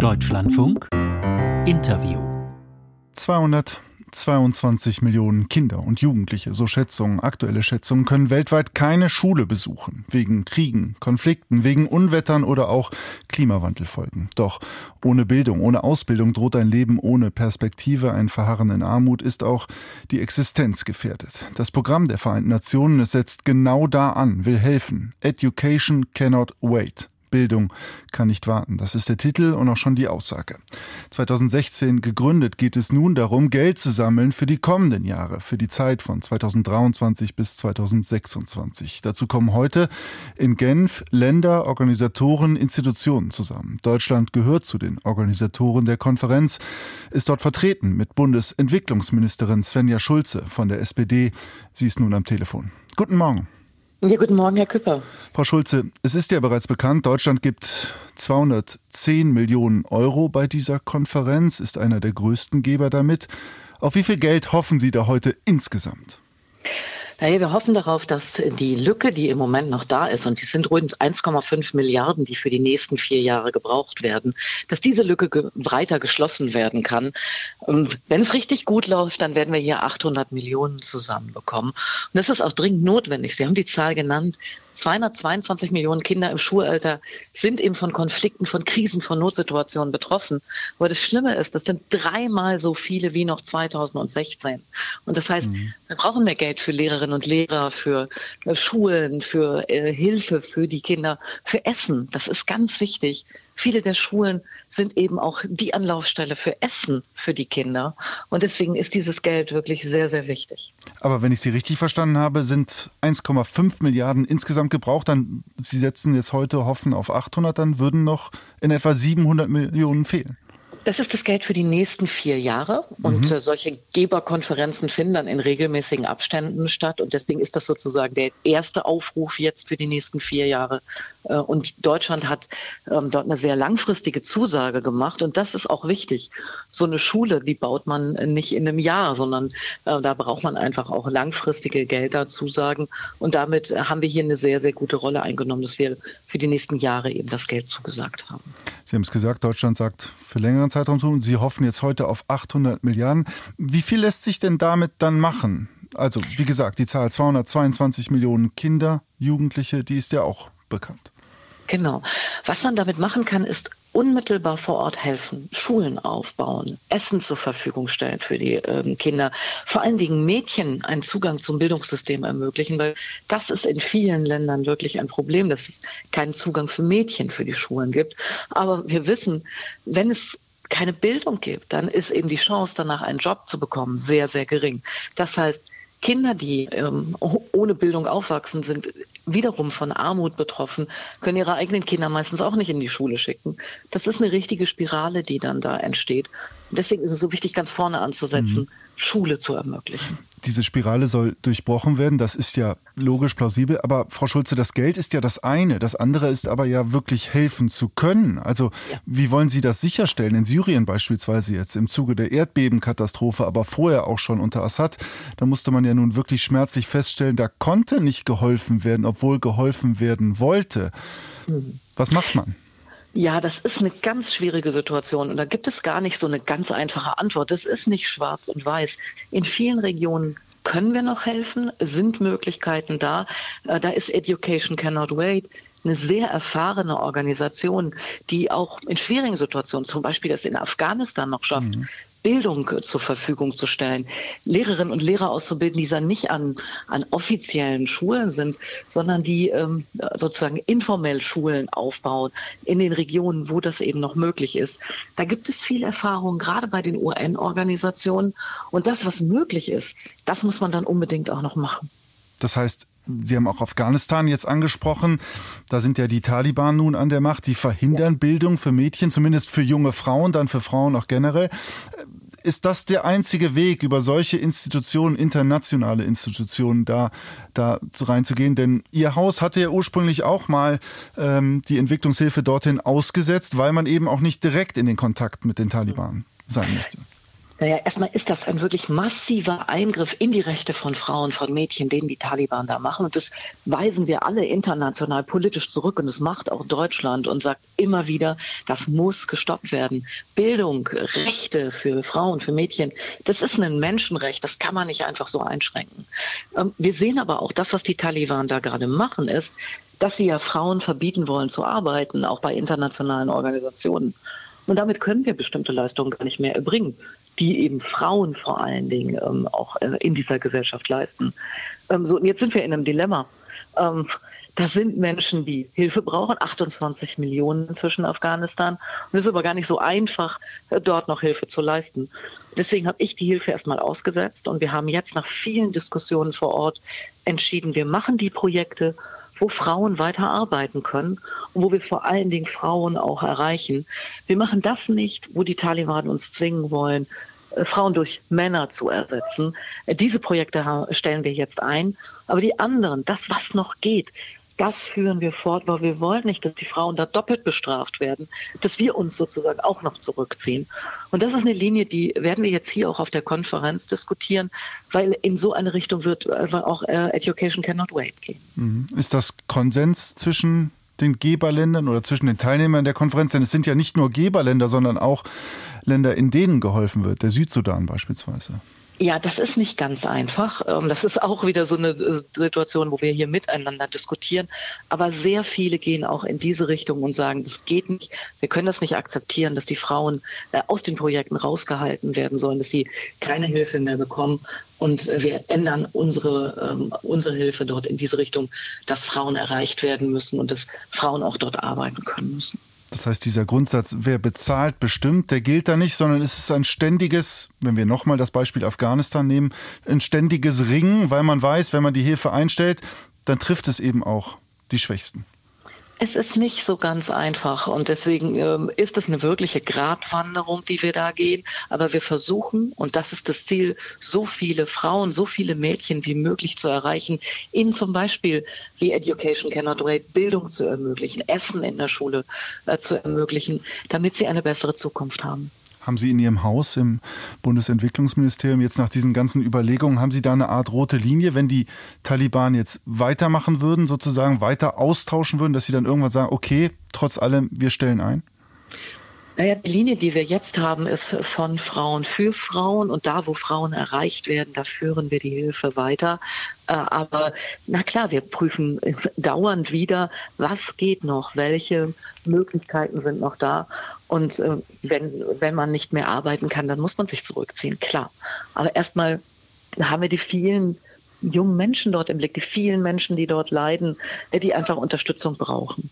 Deutschlandfunk Interview 222 Millionen Kinder und Jugendliche, so Schätzungen, aktuelle Schätzungen, können weltweit keine Schule besuchen. Wegen Kriegen, Konflikten, wegen Unwettern oder auch Klimawandelfolgen. Doch ohne Bildung, ohne Ausbildung droht ein Leben ohne Perspektive. Ein Verharren in Armut ist auch die Existenz gefährdet. Das Programm der Vereinten Nationen, setzt genau da an, will helfen. Education cannot wait. Bildung kann nicht warten. Das ist der Titel und auch schon die Aussage. 2016 gegründet geht es nun darum, Geld zu sammeln für die kommenden Jahre, für die Zeit von 2023 bis 2026. Dazu kommen heute in Genf Länder, Organisatoren, Institutionen zusammen. Deutschland gehört zu den Organisatoren der Konferenz, ist dort vertreten mit Bundesentwicklungsministerin Svenja Schulze von der SPD. Sie ist nun am Telefon. Guten Morgen. Ja, guten Morgen, Herr Küpper. Frau Schulze, es ist ja bereits bekannt, Deutschland gibt 210 Millionen Euro bei dieser Konferenz, ist einer der größten Geber damit. Auf wie viel Geld hoffen Sie da heute insgesamt? Naja, wir hoffen darauf, dass die Lücke, die im Moment noch da ist, und die sind rund 1,5 Milliarden, die für die nächsten vier Jahre gebraucht werden, dass diese Lücke ge weiter geschlossen werden kann. Und wenn es richtig gut läuft, dann werden wir hier 800 Millionen zusammenbekommen. Und das ist auch dringend notwendig. Sie haben die Zahl genannt. 222 Millionen Kinder im Schulalter sind eben von Konflikten, von Krisen, von Notsituationen betroffen. Aber das Schlimme ist, das sind dreimal so viele wie noch 2016. Und das heißt, mhm. wir brauchen mehr Geld für Lehrerinnen und Lehrer, für äh, Schulen, für äh, Hilfe für die Kinder, für Essen. Das ist ganz wichtig. Viele der Schulen sind eben auch die Anlaufstelle für Essen für die Kinder. Und deswegen ist dieses Geld wirklich sehr, sehr wichtig. Aber wenn ich Sie richtig verstanden habe, sind 1,5 Milliarden insgesamt gebraucht. Dann, Sie setzen jetzt heute Hoffen auf 800, dann würden noch in etwa 700 Millionen fehlen. Das ist das Geld für die nächsten vier Jahre. Und mhm. äh, solche Geberkonferenzen finden dann in regelmäßigen Abständen statt. Und deswegen ist das sozusagen der erste Aufruf jetzt für die nächsten vier Jahre. Äh, und Deutschland hat ähm, dort eine sehr langfristige Zusage gemacht. Und das ist auch wichtig. So eine Schule, die baut man nicht in einem Jahr, sondern äh, da braucht man einfach auch langfristige Gelderzusagen. Und damit haben wir hier eine sehr, sehr gute Rolle eingenommen, dass wir für die nächsten Jahre eben das Geld zugesagt haben. Sie haben es gesagt, Deutschland sagt für längeren Zeitraum tun. Sie hoffen jetzt heute auf 800 Milliarden. Wie viel lässt sich denn damit dann machen? Also, wie gesagt, die Zahl 222 Millionen Kinder, Jugendliche, die ist ja auch bekannt. Genau. Was man damit machen kann, ist unmittelbar vor Ort helfen, Schulen aufbauen, Essen zur Verfügung stellen für die ähm, Kinder, vor allen Dingen Mädchen einen Zugang zum Bildungssystem ermöglichen, weil das ist in vielen Ländern wirklich ein Problem, dass es keinen Zugang für Mädchen für die Schulen gibt. Aber wir wissen, wenn es keine Bildung gibt, dann ist eben die Chance, danach einen Job zu bekommen, sehr, sehr gering. Das heißt, Kinder, die ähm, ohne Bildung aufwachsen, sind wiederum von Armut betroffen, können ihre eigenen Kinder meistens auch nicht in die Schule schicken. Das ist eine richtige Spirale, die dann da entsteht. Deswegen ist es so wichtig, ganz vorne anzusetzen, mhm. Schule zu ermöglichen. Diese Spirale soll durchbrochen werden, das ist ja logisch plausibel. Aber Frau Schulze, das Geld ist ja das eine. Das andere ist aber ja wirklich helfen zu können. Also ja. wie wollen Sie das sicherstellen? In Syrien beispielsweise jetzt im Zuge der Erdbebenkatastrophe, aber vorher auch schon unter Assad. Da musste man ja nun wirklich schmerzlich feststellen, da konnte nicht geholfen werden, obwohl geholfen werden wollte. Mhm. Was macht man? Ja, das ist eine ganz schwierige Situation und da gibt es gar nicht so eine ganz einfache Antwort. Das ist nicht schwarz und weiß. In vielen Regionen können wir noch helfen, sind Möglichkeiten da. Äh, da ist Education Cannot Wait eine sehr erfahrene Organisation, die auch in schwierigen Situationen, zum Beispiel das in Afghanistan noch schafft, mhm. Bildung zur Verfügung zu stellen, Lehrerinnen und Lehrer auszubilden, die dann nicht an, an offiziellen Schulen sind, sondern die ähm, sozusagen informell Schulen aufbauen in den Regionen, wo das eben noch möglich ist. Da gibt es viel Erfahrung, gerade bei den UN-Organisationen. Und das, was möglich ist, das muss man dann unbedingt auch noch machen. Das heißt, Sie haben auch Afghanistan jetzt angesprochen. Da sind ja die Taliban nun an der Macht. Die verhindern. Bildung für Mädchen, zumindest für junge Frauen, dann für Frauen auch generell. Ist das der einzige Weg, über solche Institutionen, internationale Institutionen, da, da reinzugehen? Denn Ihr Haus hatte ja ursprünglich auch mal ähm, die Entwicklungshilfe dorthin ausgesetzt, weil man eben auch nicht direkt in den Kontakt mit den Taliban sein möchte. Naja, erstmal ist das ein wirklich massiver Eingriff in die Rechte von Frauen, von Mädchen, den die Taliban da machen. Und das weisen wir alle international politisch zurück. Und das macht auch Deutschland und sagt immer wieder, das muss gestoppt werden. Bildung, Rechte für Frauen, für Mädchen, das ist ein Menschenrecht. Das kann man nicht einfach so einschränken. Ähm, wir sehen aber auch, das, was die Taliban da gerade machen, ist, dass sie ja Frauen verbieten wollen zu arbeiten, auch bei internationalen Organisationen. Und damit können wir bestimmte Leistungen gar nicht mehr erbringen die eben Frauen vor allen Dingen ähm, auch äh, in dieser Gesellschaft leisten. Ähm, so, und jetzt sind wir in einem Dilemma. Ähm, das sind Menschen, die Hilfe brauchen, 28 Millionen inzwischen Afghanistan. Und es ist aber gar nicht so einfach, äh, dort noch Hilfe zu leisten. Deswegen habe ich die Hilfe erstmal ausgesetzt und wir haben jetzt nach vielen Diskussionen vor Ort entschieden, wir machen die Projekte wo Frauen weiter arbeiten können und wo wir vor allen Dingen Frauen auch erreichen. Wir machen das nicht, wo die Taliban uns zwingen wollen, äh, Frauen durch Männer zu ersetzen. Äh, diese Projekte stellen wir jetzt ein. Aber die anderen, das, was noch geht, das führen wir fort, weil wir wollen nicht, dass die Frauen da doppelt bestraft werden, dass wir uns sozusagen auch noch zurückziehen. Und das ist eine Linie, die werden wir jetzt hier auch auf der Konferenz diskutieren, weil in so eine Richtung wird äh, auch Education Cannot Wait gehen. Mhm. Ist das Konsens zwischen den Geberländern oder zwischen den Teilnehmern der Konferenz? Denn es sind ja nicht nur Geberländer, sondern auch Länder, in denen geholfen wird, der Südsudan beispielsweise. Ja, das ist nicht ganz einfach. Ähm, das ist auch wieder so eine äh, Situation, wo wir hier miteinander diskutieren. Aber sehr viele gehen auch in diese Richtung und sagen, das geht nicht. Wir können das nicht akzeptieren, dass die Frauen äh, aus den Projekten rausgehalten werden sollen, dass sie keine Hilfe mehr bekommen. Und äh, wir ändern unsere, ähm, unsere Hilfe dort in diese Richtung, dass Frauen erreicht werden müssen und dass Frauen auch dort arbeiten können müssen. Das heißt, dieser Grundsatz, wer bezahlt, bestimmt, der gilt da nicht, sondern es ist ein ständiges, wenn wir nochmal das Beispiel Afghanistan nehmen, ein ständiges Ringen, weil man weiß, wenn man die Hilfe einstellt, dann trifft es eben auch die Schwächsten. Es ist nicht so ganz einfach und deswegen ähm, ist es eine wirkliche Gratwanderung, die wir da gehen. Aber wir versuchen, und das ist das Ziel, so viele Frauen, so viele Mädchen wie möglich zu erreichen, ihnen zum Beispiel wie Education Cannot Wait Bildung zu ermöglichen, Essen in der Schule äh, zu ermöglichen, damit sie eine bessere Zukunft haben. Haben Sie in Ihrem Haus im Bundesentwicklungsministerium jetzt nach diesen ganzen Überlegungen, haben Sie da eine Art rote Linie, wenn die Taliban jetzt weitermachen würden, sozusagen weiter austauschen würden, dass Sie dann irgendwann sagen, okay, trotz allem, wir stellen ein? Naja, die Linie, die wir jetzt haben, ist von Frauen für Frauen und da, wo Frauen erreicht werden, da führen wir die Hilfe weiter. Äh, aber na klar, wir prüfen dauernd wieder, was geht noch, welche Möglichkeiten sind noch da. Und äh, wenn, wenn man nicht mehr arbeiten kann, dann muss man sich zurückziehen, klar. Aber erstmal haben wir die vielen jungen Menschen dort im Blick, die vielen Menschen, die dort leiden, die einfach Unterstützung brauchen.